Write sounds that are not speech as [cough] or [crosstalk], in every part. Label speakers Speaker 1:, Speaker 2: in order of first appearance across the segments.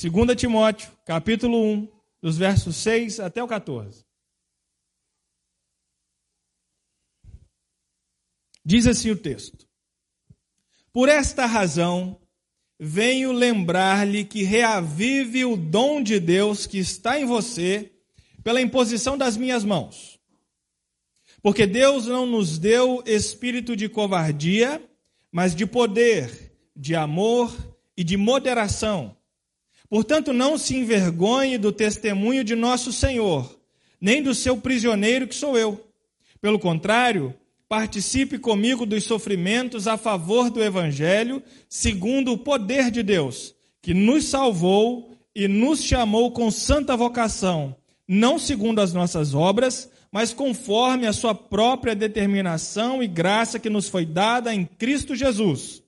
Speaker 1: 2 Timóteo, capítulo 1, dos versos 6 até o 14. Diz assim o texto: Por esta razão, venho lembrar-lhe que reavive o dom de Deus que está em você pela imposição das minhas mãos. Porque Deus não nos deu espírito de covardia, mas de poder, de amor e de moderação. Portanto, não se envergonhe do testemunho de nosso Senhor, nem do seu prisioneiro que sou eu. Pelo contrário, participe comigo dos sofrimentos a favor do Evangelho, segundo o poder de Deus, que nos salvou e nos chamou com santa vocação, não segundo as nossas obras, mas conforme a sua própria determinação e graça que nos foi dada em Cristo Jesus,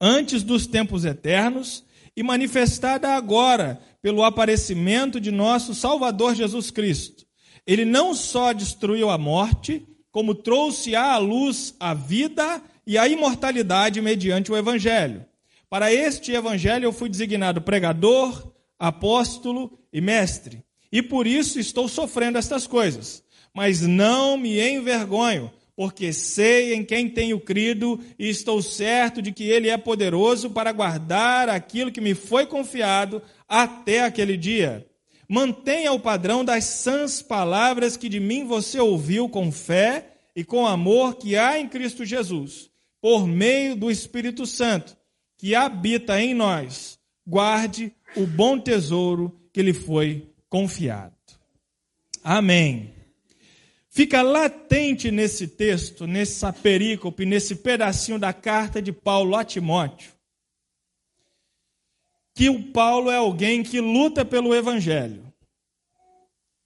Speaker 1: antes dos tempos eternos e manifestada agora pelo aparecimento de nosso Salvador Jesus Cristo. Ele não só destruiu a morte, como trouxe à luz a vida e a imortalidade mediante o Evangelho. Para este Evangelho eu fui designado pregador, apóstolo e mestre. E por isso estou sofrendo estas coisas. Mas não me envergonho, porque sei em quem tenho crido e estou certo de que Ele é poderoso para guardar aquilo que me foi confiado até aquele dia. Mantenha o padrão das sãs palavras que de mim você ouviu com fé e com amor que há em Cristo Jesus, por meio do Espírito Santo, que habita em nós. Guarde o bom tesouro que lhe foi confiado. Amém. Fica latente nesse texto, nessa perícope, nesse pedacinho da carta de Paulo a Timóteo, que o Paulo é alguém que luta pelo Evangelho.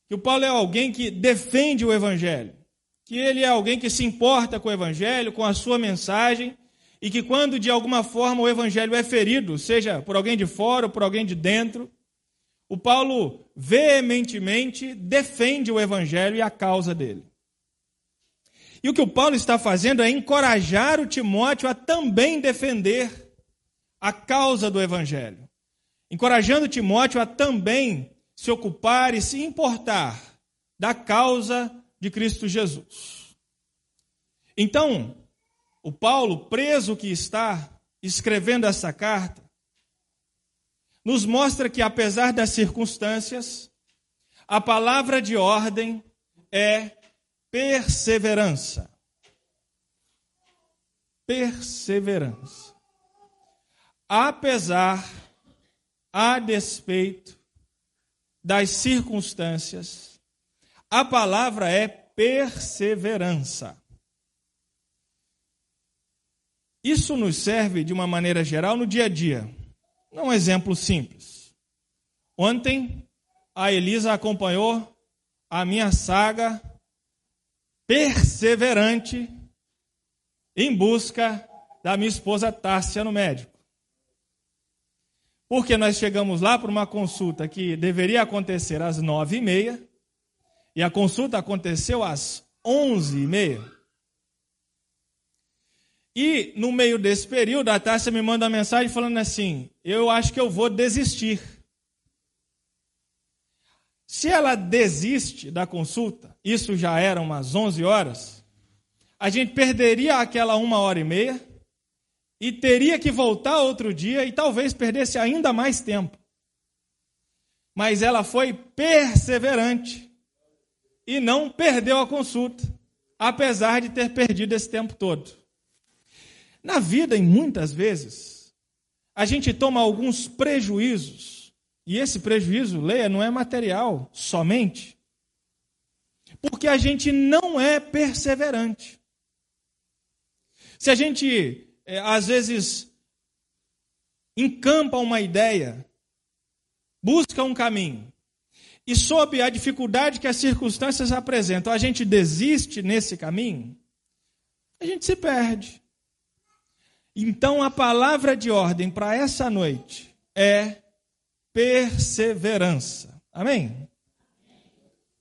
Speaker 1: Que o Paulo é alguém que defende o Evangelho. Que ele é alguém que se importa com o Evangelho, com a sua mensagem, e que quando de alguma forma o Evangelho é ferido, seja por alguém de fora ou por alguém de dentro, o Paulo veementemente defende o Evangelho e a causa dele. E o que o Paulo está fazendo é encorajar o Timóteo a também defender a causa do Evangelho encorajando Timóteo a também se ocupar e se importar da causa de Cristo Jesus. Então, o Paulo, preso que está, escrevendo essa carta, nos mostra que, apesar das circunstâncias, a palavra de ordem é perseverança. Perseverança. Apesar a despeito das circunstâncias, a palavra é perseverança. Isso nos serve de uma maneira geral no dia a dia. Um exemplo simples. Ontem, a Elisa acompanhou a minha saga perseverante em busca da minha esposa Tássia no médico. Porque nós chegamos lá para uma consulta que deveria acontecer às nove e meia, e a consulta aconteceu às onze e meia. E no meio desse período, a Tássia me manda uma mensagem falando assim: Eu acho que eu vou desistir. Se ela desiste da consulta, isso já era umas 11 horas, a gente perderia aquela uma hora e meia, e teria que voltar outro dia e talvez perdesse ainda mais tempo. Mas ela foi perseverante e não perdeu a consulta, apesar de ter perdido esse tempo todo. Na vida, em muitas vezes, a gente toma alguns prejuízos, e esse prejuízo, leia, não é material somente, porque a gente não é perseverante. Se a gente é, às vezes, encampa uma ideia, busca um caminho, e sob a dificuldade que as circunstâncias apresentam, a gente desiste nesse caminho, a gente se perde. Então, a palavra de ordem para essa noite é perseverança. Amém?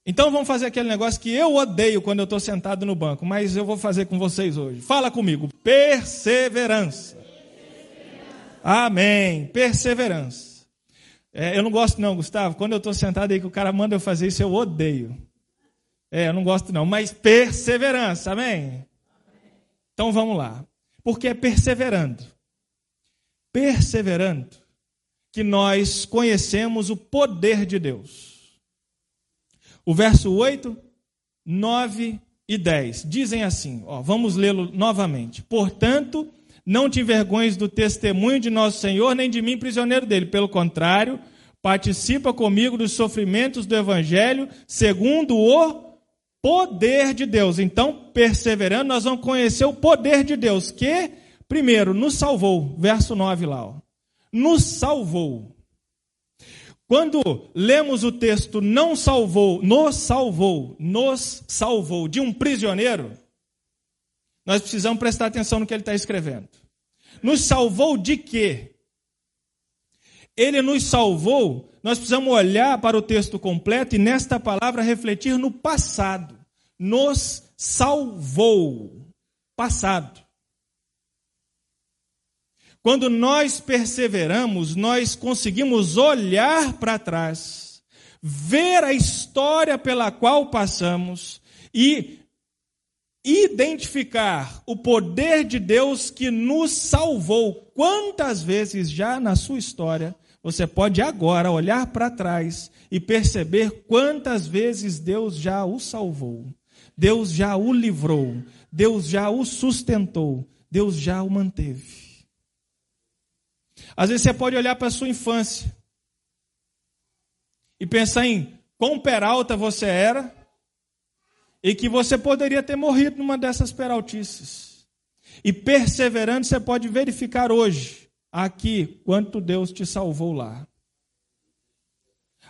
Speaker 1: Então vamos fazer aquele negócio que eu odeio quando eu estou sentado no banco, mas eu vou fazer com vocês hoje. Fala comigo. Perseverança. Amém. Perseverança. É, eu não gosto não, Gustavo. Quando eu estou sentado aí que o cara manda eu fazer isso, eu odeio. É, eu não gosto não. Mas perseverança, amém? Então vamos lá. Porque é perseverando. Perseverando que nós conhecemos o poder de Deus. O verso 8, 9 e 10 dizem assim: ó, vamos lê-lo novamente. Portanto, não te envergonhes do testemunho de nosso Senhor, nem de mim, prisioneiro dele. Pelo contrário, participa comigo dos sofrimentos do Evangelho, segundo o poder de Deus. Então, perseverando, nós vamos conhecer o poder de Deus, que, primeiro, nos salvou. Verso 9 lá. Ó, nos salvou. Quando lemos o texto não salvou, nos salvou, nos salvou de um prisioneiro, nós precisamos prestar atenção no que ele está escrevendo. Nos salvou de quê? Ele nos salvou, nós precisamos olhar para o texto completo e nesta palavra refletir no passado. Nos salvou. Passado. Quando nós perseveramos, nós conseguimos olhar para trás, ver a história pela qual passamos e identificar o poder de Deus que nos salvou. Quantas vezes já na sua história você pode agora olhar para trás e perceber quantas vezes Deus já o salvou, Deus já o livrou, Deus já o sustentou, Deus já o manteve. Às vezes você pode olhar para a sua infância e pensar em quão peralta você era e que você poderia ter morrido numa dessas peraltices. E perseverando, você pode verificar hoje, aqui, quanto Deus te salvou lá.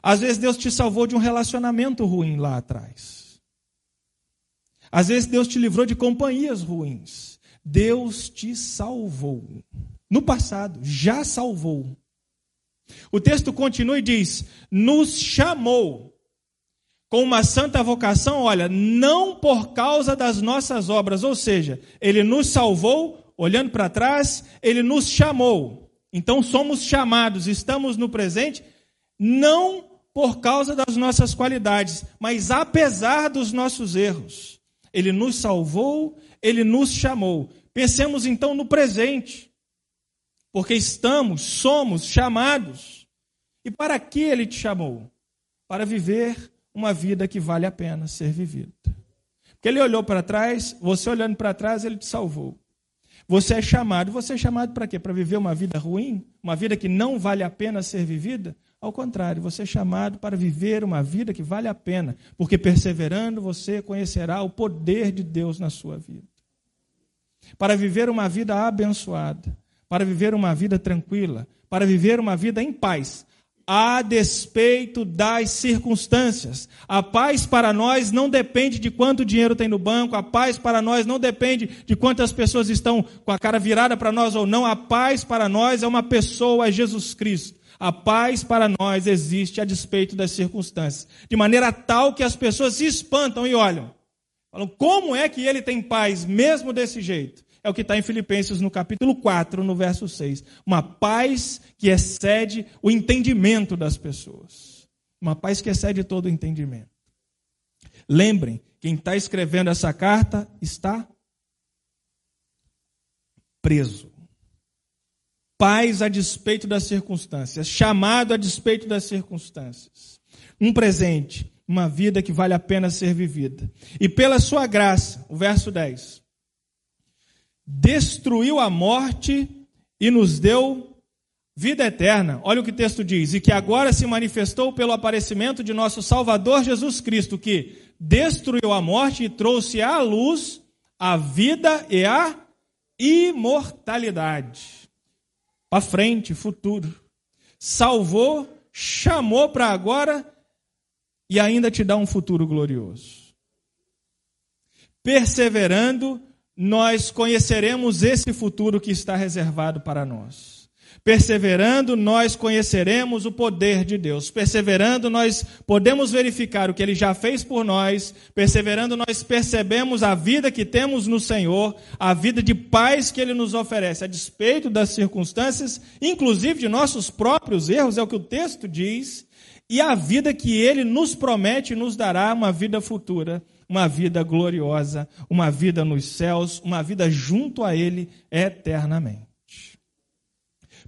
Speaker 1: Às vezes Deus te salvou de um relacionamento ruim lá atrás. Às vezes Deus te livrou de companhias ruins. Deus te salvou no passado, já salvou. O texto continua e diz: nos chamou com uma santa vocação, olha, não por causa das nossas obras, ou seja, ele nos salvou, olhando para trás, ele nos chamou. Então somos chamados, estamos no presente, não por causa das nossas qualidades, mas apesar dos nossos erros. Ele nos salvou, ele nos chamou. Pensemos então no presente porque estamos, somos chamados. E para que ele te chamou? Para viver uma vida que vale a pena ser vivida. Porque ele olhou para trás, você olhando para trás, ele te salvou. Você é chamado. Você é chamado para quê? Para viver uma vida ruim? Uma vida que não vale a pena ser vivida? Ao contrário, você é chamado para viver uma vida que vale a pena, porque perseverando você conhecerá o poder de Deus na sua vida. Para viver uma vida abençoada, para viver uma vida tranquila, para viver uma vida em paz, a despeito das circunstâncias. A paz para nós não depende de quanto dinheiro tem no banco, a paz para nós não depende de quantas pessoas estão com a cara virada para nós ou não. A paz para nós é uma pessoa, é Jesus Cristo. A paz para nós existe a despeito das circunstâncias, de maneira tal que as pessoas se espantam e olham. Falam, como é que ele tem paz mesmo desse jeito? É o que está em Filipenses no capítulo 4, no verso 6. Uma paz que excede o entendimento das pessoas. Uma paz que excede todo o entendimento. Lembrem, quem está escrevendo essa carta está preso. Paz a despeito das circunstâncias, chamado a despeito das circunstâncias. Um presente, uma vida que vale a pena ser vivida. E pela sua graça, o verso 10 destruiu a morte e nos deu vida eterna. Olha o que o texto diz: e que agora se manifestou pelo aparecimento de nosso Salvador Jesus Cristo, que destruiu a morte e trouxe à luz a vida e a imortalidade. Para frente, futuro. Salvou, chamou para agora e ainda te dá um futuro glorioso. Perseverando nós conheceremos esse futuro que está reservado para nós. Perseverando, nós conheceremos o poder de Deus. Perseverando, nós podemos verificar o que Ele já fez por nós. Perseverando, nós percebemos a vida que temos no Senhor, a vida de paz que Ele nos oferece, a despeito das circunstâncias, inclusive de nossos próprios erros, é o que o texto diz, e a vida que Ele nos promete nos dará uma vida futura, uma vida gloriosa, uma vida nos céus, uma vida junto a Ele eternamente.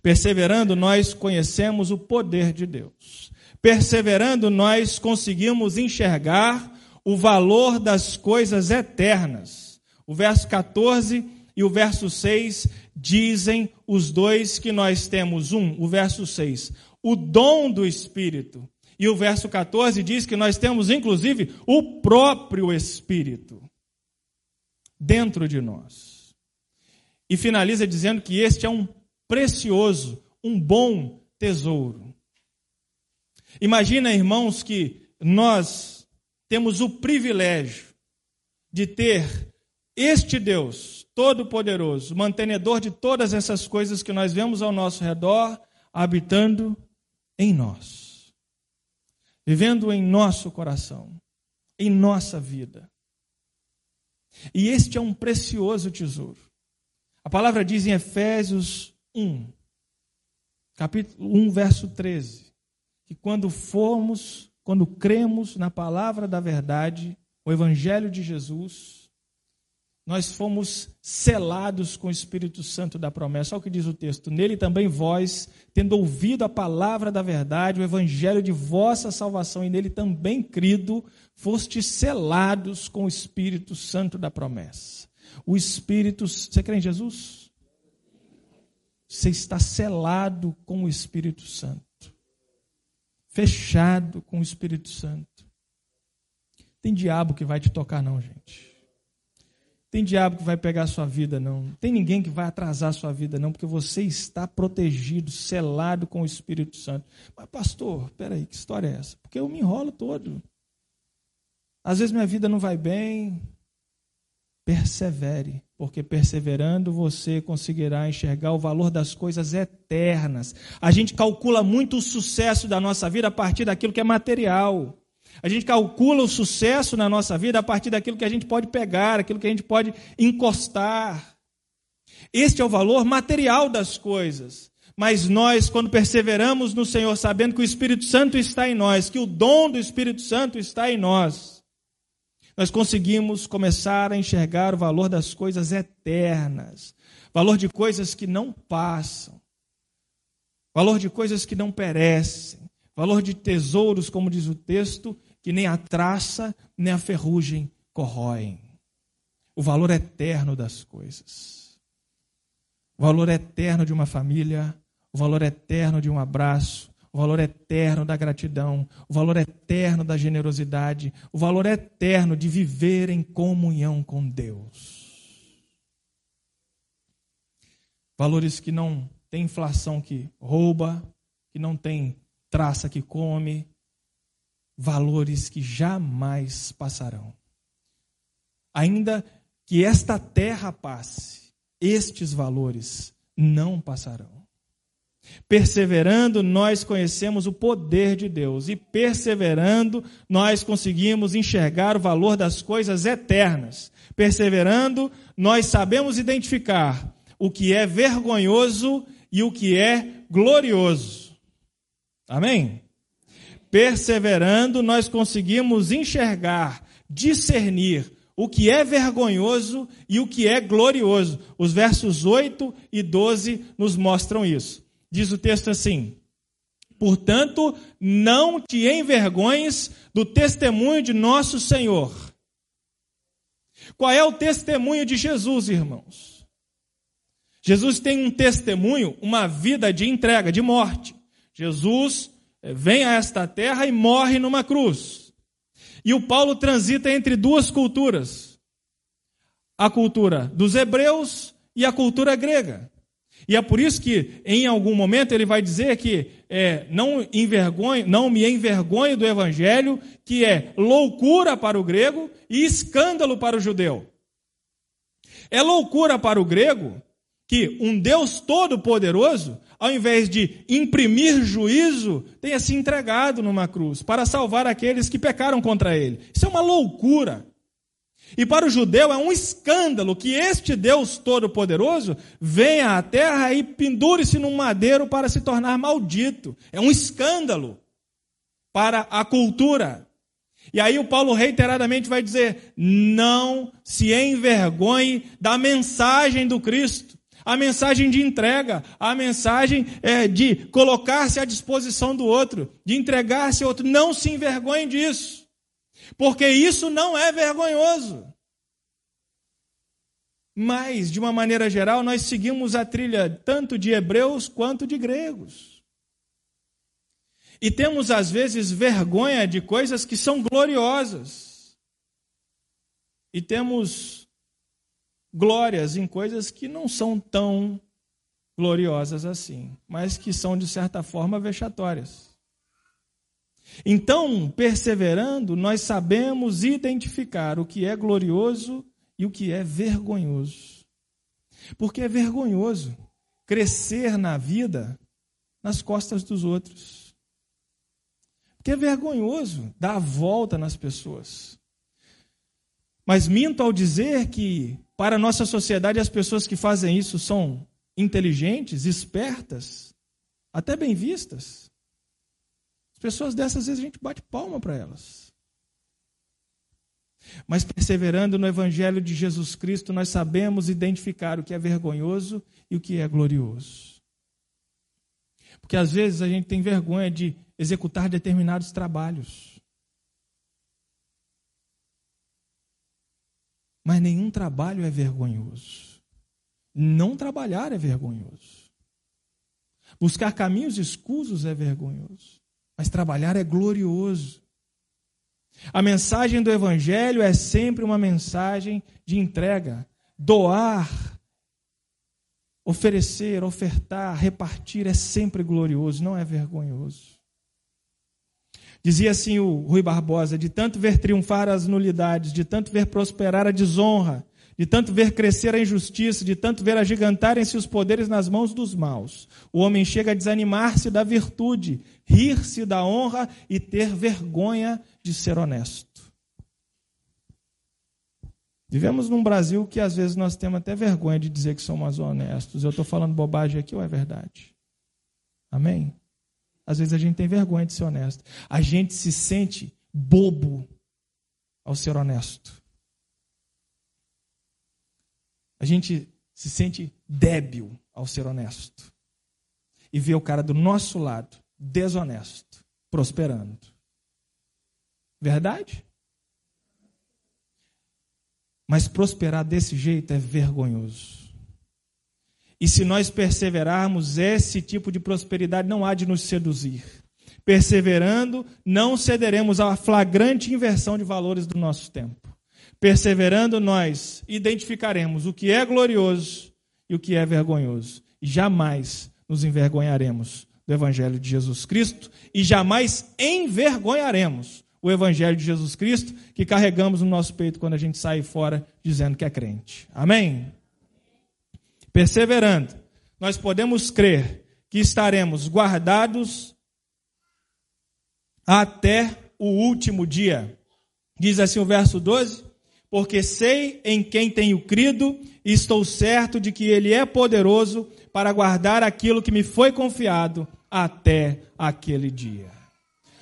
Speaker 1: Perseverando, nós conhecemos o poder de Deus. Perseverando, nós conseguimos enxergar o valor das coisas eternas. O verso 14 e o verso 6 dizem os dois que nós temos. Um, o verso 6, o dom do Espírito. E o verso 14 diz que nós temos, inclusive, o próprio Espírito dentro de nós. E finaliza dizendo que este é um precioso, um bom tesouro. Imagina, irmãos, que nós temos o privilégio de ter este Deus Todo-Poderoso, mantenedor de todas essas coisas que nós vemos ao nosso redor, habitando em nós, vivendo em nosso coração, em nossa vida. E este é um precioso tesouro. A palavra diz em Efésios 1, capítulo 1, verso 13, que quando formos, quando cremos na palavra da verdade, o evangelho de Jesus, nós fomos selados com o Espírito Santo da promessa. Olha o que diz o texto. Nele também vós, tendo ouvido a palavra da verdade, o evangelho de vossa salvação, e nele também crido, fostes selados com o Espírito Santo da promessa. O Espírito, você crê em Jesus? Você está selado com o Espírito Santo. Fechado com o Espírito Santo. Tem diabo que vai te tocar, não, gente. Tem diabo que vai pegar a sua vida, não. Tem ninguém que vai atrasar a sua vida, não, porque você está protegido, selado com o Espírito Santo. Mas, pastor, peraí, que história é essa? Porque eu me enrolo todo. Às vezes minha vida não vai bem. Persevere porque perseverando você conseguirá enxergar o valor das coisas eternas. A gente calcula muito o sucesso da nossa vida a partir daquilo que é material. A gente calcula o sucesso na nossa vida a partir daquilo que a gente pode pegar, aquilo que a gente pode encostar. Este é o valor material das coisas. Mas nós, quando perseveramos no Senhor, sabendo que o Espírito Santo está em nós, que o dom do Espírito Santo está em nós, nós conseguimos começar a enxergar o valor das coisas eternas, valor de coisas que não passam, valor de coisas que não perecem, valor de tesouros, como diz o texto, que nem a traça nem a ferrugem corroem. O valor eterno das coisas. O valor eterno de uma família, o valor eterno de um abraço, o valor eterno da gratidão, o valor eterno da generosidade, o valor eterno de viver em comunhão com Deus. Valores que não tem inflação que rouba, que não tem traça que come, valores que jamais passarão. Ainda que esta terra passe, estes valores não passarão. Perseverando, nós conhecemos o poder de Deus, e perseverando, nós conseguimos enxergar o valor das coisas eternas. Perseverando, nós sabemos identificar o que é vergonhoso e o que é glorioso. Amém? Perseverando, nós conseguimos enxergar, discernir o que é vergonhoso e o que é glorioso. Os versos 8 e 12 nos mostram isso. Diz o texto assim: Portanto, não te envergonhes do testemunho de nosso Senhor. Qual é o testemunho de Jesus, irmãos? Jesus tem um testemunho, uma vida de entrega, de morte. Jesus eh, vem a esta terra e morre numa cruz. E o Paulo transita entre duas culturas: a cultura dos hebreus e a cultura grega. E é por isso que, em algum momento, ele vai dizer que é, não, envergonho, não me envergonho do evangelho, que é loucura para o grego e escândalo para o judeu. É loucura para o grego que um Deus todo-poderoso, ao invés de imprimir juízo, tenha se entregado numa cruz para salvar aqueles que pecaram contra ele. Isso é uma loucura. E para o judeu é um escândalo que este Deus Todo-Poderoso venha à terra e pendure-se num madeiro para se tornar maldito. É um escândalo para a cultura. E aí o Paulo reiteradamente vai dizer: não se envergonhe da mensagem do Cristo a mensagem de entrega, a mensagem é, de colocar-se à disposição do outro, de entregar-se ao outro. Não se envergonhe disso, porque isso não é vergonhoso. Mas, de uma maneira geral, nós seguimos a trilha tanto de hebreus quanto de gregos. E temos, às vezes, vergonha de coisas que são gloriosas. E temos glórias em coisas que não são tão gloriosas assim, mas que são, de certa forma, vexatórias. Então, perseverando, nós sabemos identificar o que é glorioso e o que é vergonhoso. Porque é vergonhoso crescer na vida nas costas dos outros. Porque é vergonhoso dar a volta nas pessoas. Mas minto ao dizer que para a nossa sociedade, as pessoas que fazem isso são inteligentes, espertas, até bem vistas. As pessoas dessas, vezes, a gente bate palma para elas. Mas perseverando no Evangelho de Jesus Cristo, nós sabemos identificar o que é vergonhoso e o que é glorioso. Porque às vezes a gente tem vergonha de executar determinados trabalhos. Mas nenhum trabalho é vergonhoso. Não trabalhar é vergonhoso. Buscar caminhos escusos é vergonhoso. Mas trabalhar é glorioso. A mensagem do Evangelho é sempre uma mensagem de entrega. Doar, oferecer, ofertar, repartir é sempre glorioso, não é vergonhoso. Dizia assim o Rui Barbosa: de tanto ver triunfar as nulidades, de tanto ver prosperar a desonra, de tanto ver crescer a injustiça, de tanto ver agigantarem-se os poderes nas mãos dos maus, o homem chega a desanimar-se da virtude, rir-se da honra e ter vergonha de ser honesto. Vivemos num Brasil que às vezes nós temos até vergonha de dizer que somos honestos. Eu estou falando bobagem aqui ou é verdade? Amém? Às vezes a gente tem vergonha de ser honesto. A gente se sente bobo ao ser honesto. A gente se sente débil ao ser honesto. E vê o cara do nosso lado, desonesto, prosperando. Verdade? Mas prosperar desse jeito é vergonhoso. E se nós perseverarmos, esse tipo de prosperidade não há de nos seduzir. Perseverando, não cederemos à flagrante inversão de valores do nosso tempo. Perseverando, nós identificaremos o que é glorioso e o que é vergonhoso. E jamais nos envergonharemos do Evangelho de Jesus Cristo e jamais envergonharemos o Evangelho de Jesus Cristo que carregamos no nosso peito quando a gente sai fora dizendo que é crente. Amém? Perseverando, nós podemos crer que estaremos guardados até o último dia. Diz assim o verso 12: Porque sei em quem tenho crido e estou certo de que Ele é poderoso para guardar aquilo que me foi confiado até aquele dia.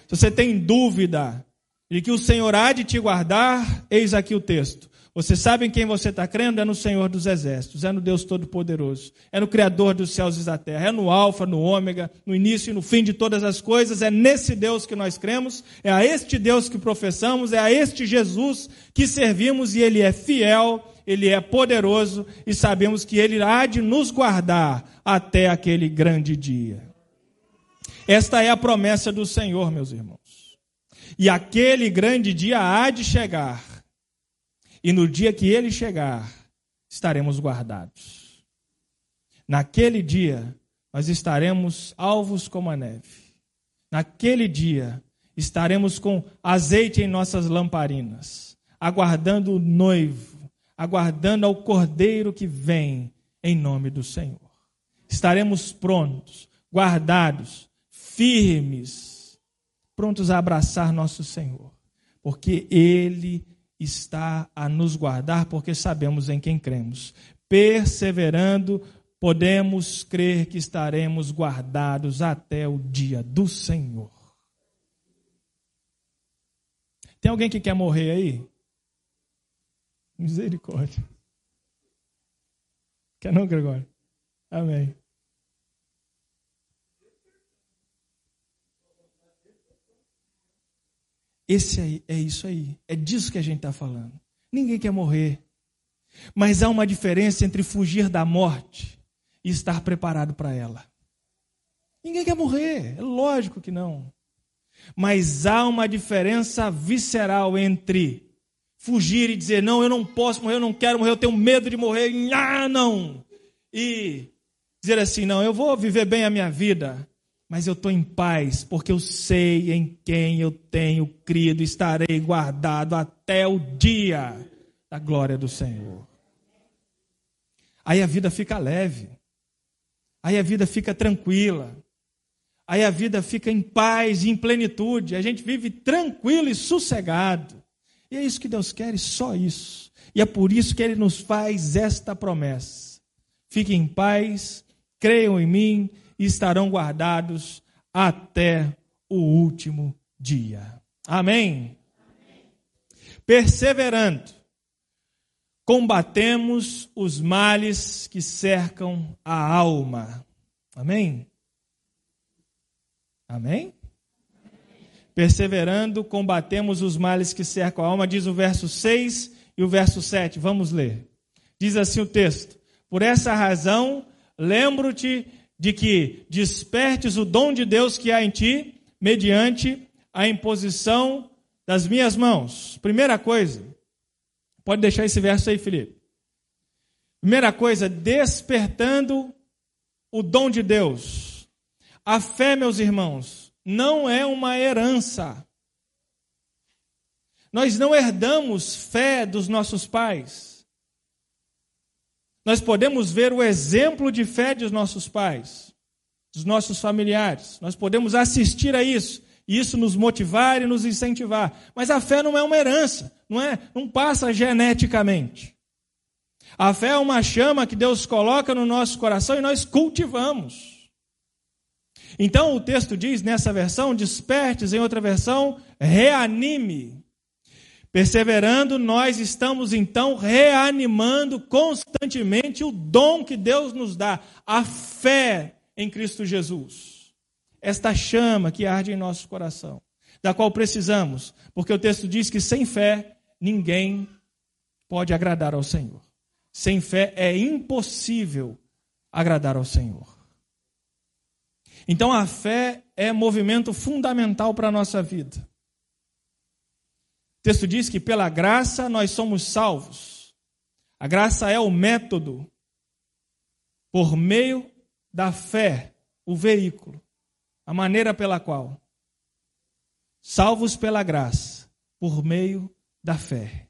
Speaker 1: Se você tem dúvida de que o Senhor há de te guardar, eis aqui o texto. Você sabe em quem você está crendo? É no Senhor dos Exércitos, é no Deus Todo-Poderoso, é no Criador dos céus e da terra, é no Alfa, no Ômega, no início e no fim de todas as coisas. É nesse Deus que nós cremos, é a este Deus que professamos, é a este Jesus que servimos e Ele é fiel, Ele é poderoso e sabemos que Ele há de nos guardar até aquele grande dia. Esta é a promessa do Senhor, meus irmãos. E aquele grande dia há de chegar e no dia que ele chegar, estaremos guardados. Naquele dia, nós estaremos alvos como a neve. Naquele dia, estaremos com azeite em nossas lamparinas, aguardando o noivo, aguardando ao cordeiro que vem em nome do Senhor. Estaremos prontos, guardados, firmes, prontos a abraçar nosso Senhor, porque Ele está a nos guardar, porque sabemos em quem cremos. Perseverando, podemos crer que estaremos guardados até o dia do Senhor. Tem alguém que quer morrer aí? Misericórdia. Quer não, Gregório? Amém. Esse aí, é isso aí. É disso que a gente está falando. Ninguém quer morrer. Mas há uma diferença entre fugir da morte e estar preparado para ela. Ninguém quer morrer, é lógico que não. Mas há uma diferença visceral entre fugir e dizer, não, eu não posso morrer, eu não quero morrer, eu tenho medo de morrer, ah, não. E dizer assim, não, eu vou viver bem a minha vida, mas eu estou em paz, porque eu sei em quem eu tenho crido, estarei guardado até o dia da glória do Senhor. Aí a vida fica leve, aí a vida fica tranquila, aí a vida fica em paz e em plenitude, a gente vive tranquilo e sossegado. E é isso que Deus quer, e só isso. E é por isso que Ele nos faz esta promessa. Fiquem em paz, creiam em mim estarão guardados até o último dia. Amém? Amém. Perseverando, combatemos os males que cercam a alma. Amém? Amém? Perseverando, combatemos os males que cercam a alma, diz o verso 6 e o verso 7. Vamos ler. Diz assim o texto: Por essa razão, lembro-te de que despertes o dom de Deus que há em ti, mediante a imposição das minhas mãos. Primeira coisa, pode deixar esse verso aí, Felipe. Primeira coisa, despertando o dom de Deus. A fé, meus irmãos, não é uma herança. Nós não herdamos fé dos nossos pais. Nós podemos ver o exemplo de fé dos nossos pais, dos nossos familiares. Nós podemos assistir a isso, e isso nos motivar e nos incentivar. Mas a fé não é uma herança, não é, não passa geneticamente. A fé é uma chama que Deus coloca no nosso coração e nós cultivamos. Então o texto diz nessa versão: despertes, em outra versão, reanime. Perseverando, nós estamos então reanimando constantemente o dom que Deus nos dá, a fé em Cristo Jesus. Esta chama que arde em nosso coração, da qual precisamos, porque o texto diz que sem fé ninguém pode agradar ao Senhor. Sem fé é impossível agradar ao Senhor. Então a fé é movimento fundamental para a nossa vida. O texto diz que pela graça nós somos salvos. A graça é o método por meio da fé, o veículo, a maneira pela qual salvos pela graça, por meio da fé.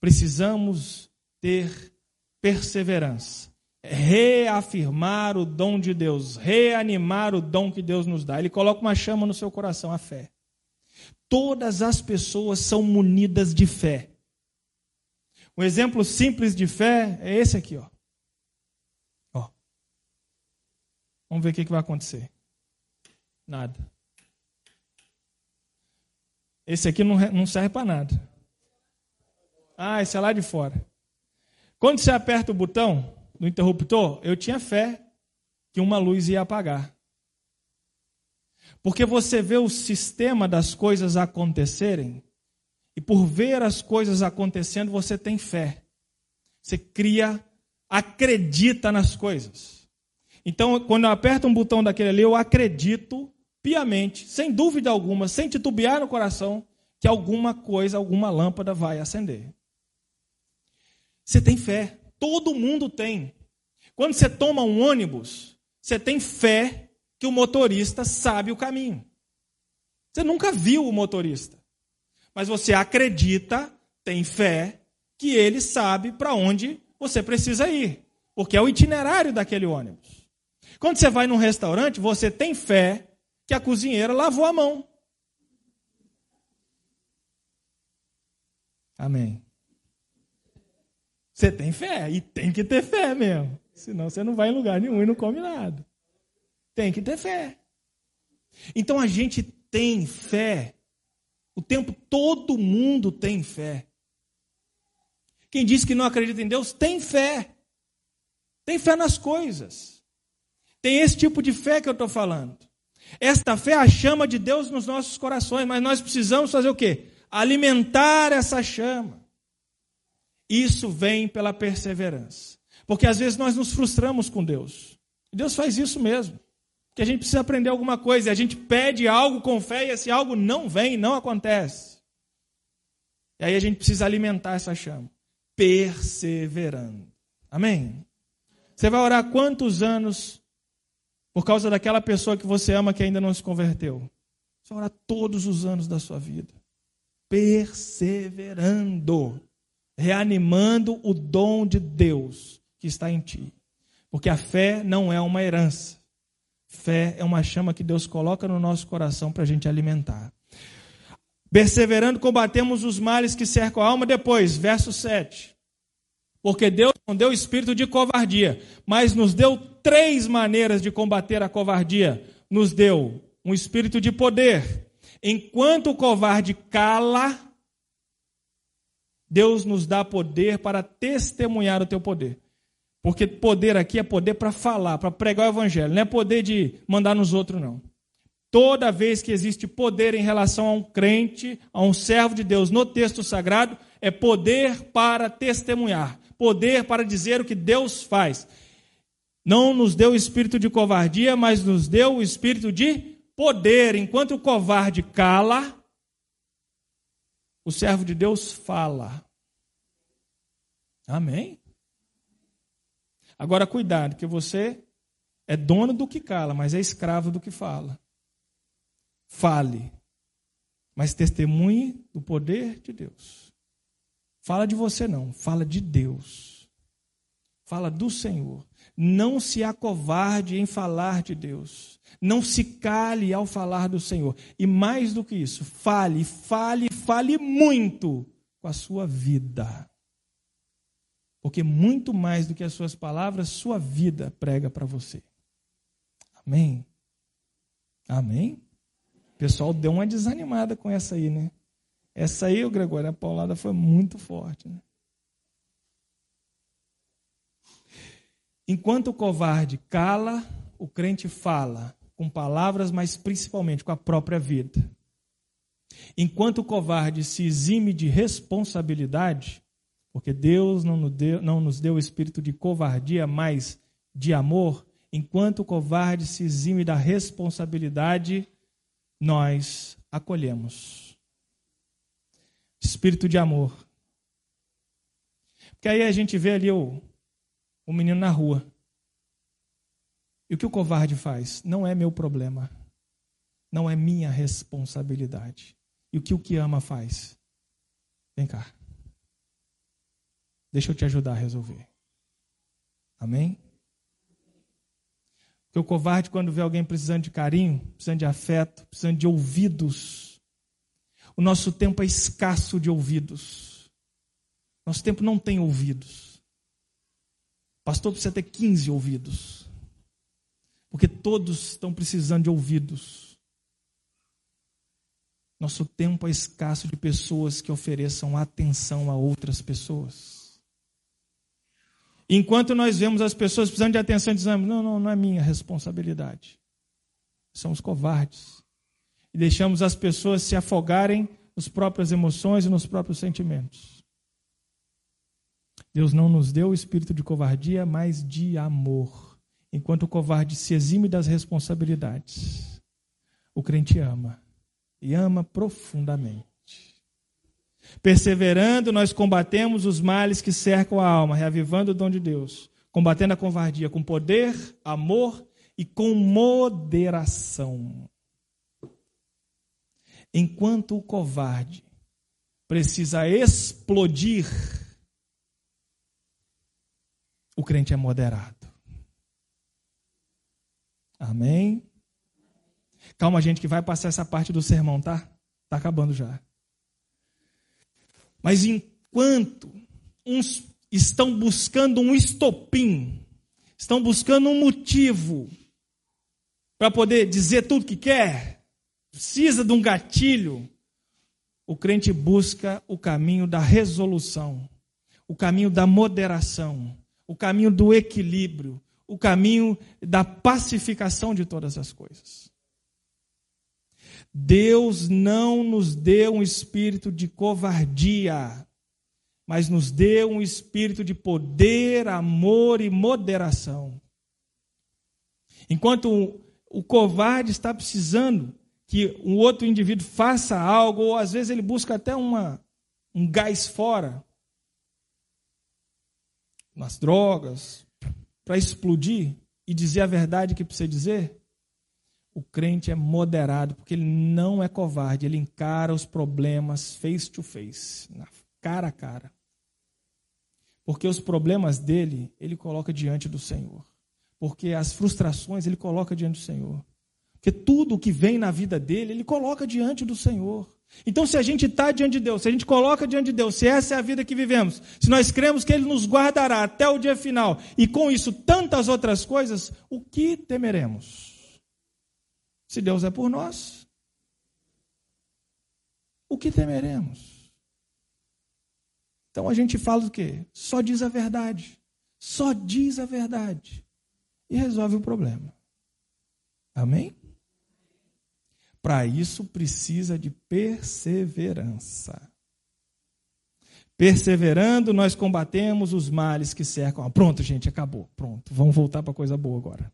Speaker 1: Precisamos ter perseverança reafirmar o dom de Deus, reanimar o dom que Deus nos dá. Ele coloca uma chama no seu coração, a fé. Todas as pessoas são munidas de fé. Um exemplo simples de fé é esse aqui, ó. ó. Vamos ver o que vai acontecer. Nada. Esse aqui não, não serve para nada. Ah, esse é lá de fora. Quando você aperta o botão, no interruptor, eu tinha fé que uma luz ia apagar. Porque você vê o sistema das coisas acontecerem, e por ver as coisas acontecendo, você tem fé. Você cria, acredita nas coisas. Então, quando eu aperto um botão daquele ali, eu acredito piamente, sem dúvida alguma, sem titubear no coração, que alguma coisa, alguma lâmpada vai acender. Você tem fé. Todo mundo tem. Quando você toma um ônibus, você tem fé que o motorista sabe o caminho. Você nunca viu o motorista, mas você acredita, tem fé, que ele sabe para onde você precisa ir, porque é o itinerário daquele ônibus. Quando você vai num restaurante, você tem fé que a cozinheira lavou a mão. Amém. Você tem fé, e tem que ter fé mesmo. Senão você não vai em lugar nenhum e não come nada. Tem que ter fé. Então a gente tem fé. O tempo todo mundo tem fé. Quem diz que não acredita em Deus tem fé. Tem fé nas coisas. Tem esse tipo de fé que eu estou falando. Esta fé é a chama de Deus nos nossos corações, mas nós precisamos fazer o quê? Alimentar essa chama. Isso vem pela perseverança. Porque às vezes nós nos frustramos com Deus. Deus faz isso mesmo. Que a gente precisa aprender alguma coisa, e a gente pede algo com fé e esse algo não vem, não acontece. E aí a gente precisa alimentar essa chama, perseverando. Amém? Você vai orar quantos anos por causa daquela pessoa que você ama que ainda não se converteu? Você vai orar todos os anos da sua vida, perseverando reanimando o dom de Deus que está em ti. Porque a fé não é uma herança. Fé é uma chama que Deus coloca no nosso coração para a gente alimentar. Perseverando, combatemos os males que cercam a alma. Depois, verso 7. Porque Deus não deu espírito de covardia, mas nos deu três maneiras de combater a covardia. Nos deu um espírito de poder. Enquanto o covarde cala, Deus nos dá poder para testemunhar o teu poder. Porque poder aqui é poder para falar, para pregar o evangelho, não é poder de mandar nos outros, não. Toda vez que existe poder em relação a um crente, a um servo de Deus no texto sagrado, é poder para testemunhar, poder para dizer o que Deus faz. Não nos deu o espírito de covardia, mas nos deu o espírito de poder. Enquanto o covarde cala, o servo de Deus fala. Amém? Agora, cuidado, que você é dono do que cala, mas é escravo do que fala. Fale, mas testemunhe do poder de Deus. Fala de você não, fala de Deus. Fala do Senhor. Não se acovarde em falar de Deus. Não se cale ao falar do Senhor. E mais do que isso, fale, fale, fale muito com a sua vida. Porque muito mais do que as suas palavras, sua vida prega para você. Amém? Amém? O pessoal deu uma desanimada com essa aí, né? Essa aí, o Gregório, a paulada foi muito forte, né? Enquanto o covarde cala, o crente fala com palavras, mas principalmente com a própria vida. Enquanto o covarde se exime de responsabilidade, porque Deus não nos deu, não nos deu o espírito de covardia, mas de amor, enquanto o covarde se exime da responsabilidade, nós acolhemos. Espírito de amor. Porque aí a gente vê ali o, o menino na rua. E o que o covarde faz? Não é meu problema. Não é minha responsabilidade. E o que o que ama faz? Vem cá. Deixa eu te ajudar a resolver. Amém? Porque o covarde, quando vê alguém precisando de carinho, precisando de afeto, precisando de ouvidos, o nosso tempo é escasso de ouvidos. Nosso tempo não tem ouvidos. Pastor precisa ter 15 ouvidos porque todos estão precisando de ouvidos. Nosso tempo é escasso de pessoas que ofereçam atenção a outras pessoas. Enquanto nós vemos as pessoas precisando de atenção, dizemos: não, não, não é minha responsabilidade. São os covardes. E deixamos as pessoas se afogarem nas próprias emoções e nos próprios sentimentos. Deus não nos deu o espírito de covardia, mas de amor enquanto o covarde se exime das responsabilidades. O crente ama, e ama profundamente. Perseverando, nós combatemos os males que cercam a alma, reavivando o dom de Deus, combatendo a covardia com poder, amor e com moderação. Enquanto o covarde precisa explodir, o crente é moderado. Amém? Calma, gente, que vai passar essa parte do sermão, tá? Tá acabando já. Mas enquanto uns estão buscando um estopim, estão buscando um motivo para poder dizer tudo que quer, precisa de um gatilho, o crente busca o caminho da resolução, o caminho da moderação, o caminho do equilíbrio, o caminho da pacificação de todas as coisas. Deus não nos deu um espírito de covardia, mas nos deu um espírito de poder, amor e moderação. Enquanto o covarde está precisando que um outro indivíduo faça algo, ou às vezes ele busca até uma, um gás fora, nas drogas, para explodir e dizer a verdade que precisa dizer. O crente é moderado, porque ele não é covarde, ele encara os problemas face to face, cara a cara. Porque os problemas dele, ele coloca diante do Senhor. Porque as frustrações, ele coloca diante do Senhor. Porque tudo o que vem na vida dele, ele coloca diante do Senhor. Então, se a gente está diante de Deus, se a gente coloca diante de Deus, se essa é a vida que vivemos, se nós cremos que Ele nos guardará até o dia final, e com isso tantas outras coisas, o que temeremos? Se Deus é por nós, o que temeremos? Então a gente fala o quê? Só diz a verdade. Só diz a verdade. E resolve o problema. Amém? Para isso precisa de perseverança. Perseverando, nós combatemos os males que cercam. Pronto, gente, acabou. Pronto, vamos voltar para coisa boa agora.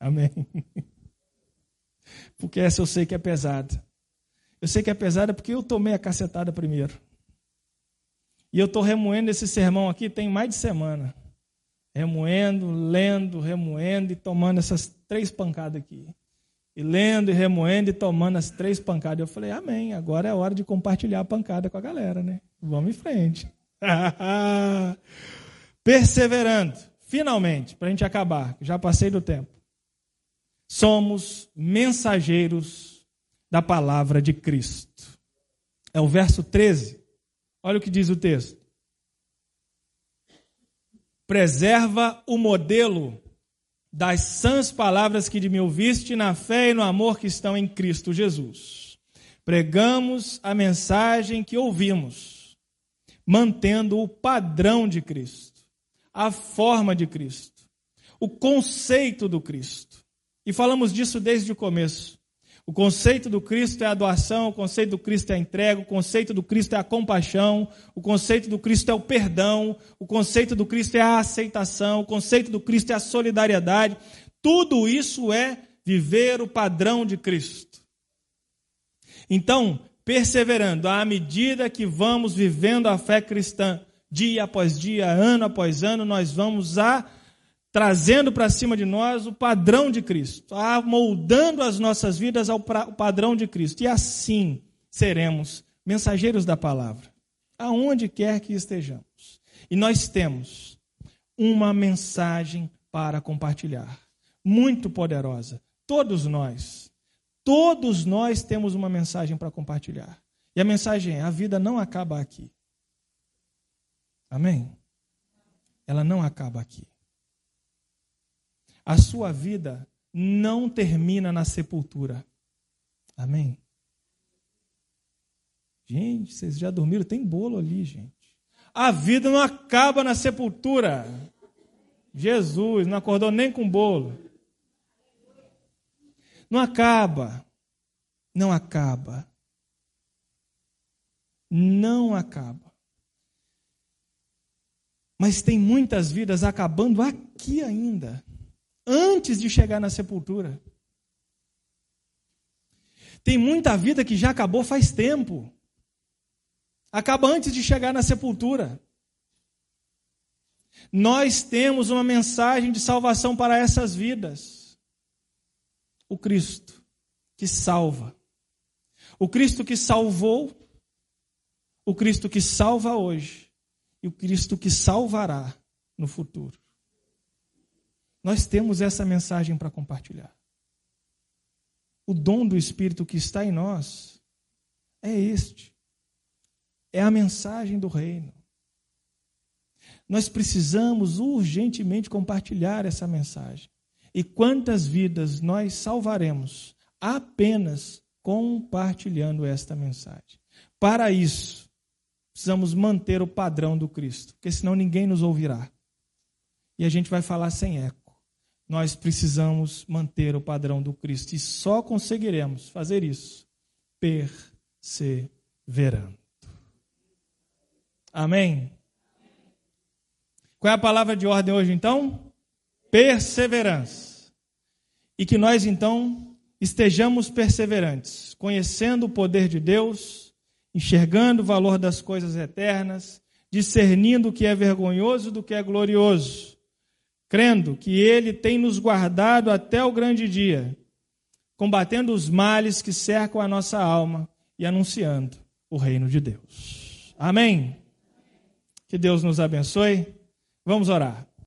Speaker 1: Amém. [laughs] Porque essa eu sei que é pesada. Eu sei que é pesada porque eu tomei a cacetada primeiro. E eu estou remoendo esse sermão aqui tem mais de semana. Remoendo, lendo, remoendo e tomando essas três pancadas aqui e lendo e remoendo e tomando as três pancadas. Eu falei, amém, agora é hora de compartilhar a pancada com a galera, né? Vamos em frente. [laughs] Perseverando, finalmente, para a gente acabar, já passei do tempo. Somos mensageiros da palavra de Cristo. É o verso 13. Olha o que diz o texto. Preserva o modelo das sãs palavras que de mim ouviste na fé e no amor que estão em Cristo Jesus. Pregamos a mensagem que ouvimos, mantendo o padrão de Cristo, a forma de Cristo, o conceito do Cristo. E falamos disso desde o começo. O conceito do Cristo é a doação, o conceito do Cristo é a entrega, o conceito do Cristo é a compaixão, o conceito do Cristo é o perdão, o conceito do Cristo é a aceitação, o conceito do Cristo é a solidariedade. Tudo isso é viver o padrão de Cristo. Então, perseverando, à medida que vamos vivendo a fé cristã, dia após dia, ano após ano, nós vamos a trazendo para cima de nós o padrão de Cristo, moldando as nossas vidas ao padrão de Cristo. E assim seremos mensageiros da palavra, aonde quer que estejamos. E nós temos uma mensagem para compartilhar, muito poderosa. Todos nós, todos nós temos uma mensagem para compartilhar. E a mensagem é: a vida não acaba aqui. Amém? Ela não acaba aqui. A sua vida não termina na sepultura. Amém? Gente, vocês já dormiram? Tem bolo ali, gente. A vida não acaba na sepultura. Jesus não acordou nem com bolo. Não acaba. Não acaba. Não acaba. Mas tem muitas vidas acabando aqui ainda antes de chegar na sepultura. Tem muita vida que já acabou faz tempo. Acaba antes de chegar na sepultura. Nós temos uma mensagem de salvação para essas vidas. O Cristo que salva. O Cristo que salvou. O Cristo que salva hoje. E o Cristo que salvará no futuro. Nós temos essa mensagem para compartilhar. o dom do Espírito que está em nós é este. É a mensagem do reino. Nós precisamos urgentemente compartilhar essa mensagem. E quantas vidas nós salvaremos apenas compartilhando esta mensagem? Para isso, precisamos manter o padrão do Cristo, porque senão ninguém nos ouvirá. E a gente vai falar sem eco. Nós precisamos manter o padrão do Cristo e só conseguiremos fazer isso perseverando. Amém? Qual é a palavra de ordem hoje então? Perseverança. E que nós então estejamos perseverantes, conhecendo o poder de Deus, enxergando o valor das coisas eternas, discernindo o que é vergonhoso do que é glorioso, crendo que Ele tem nos guardado até o grande dia, combatendo os males que cercam a nossa alma e anunciando o reino de Deus. Amém? Que Deus nos abençoe. Vamos orar.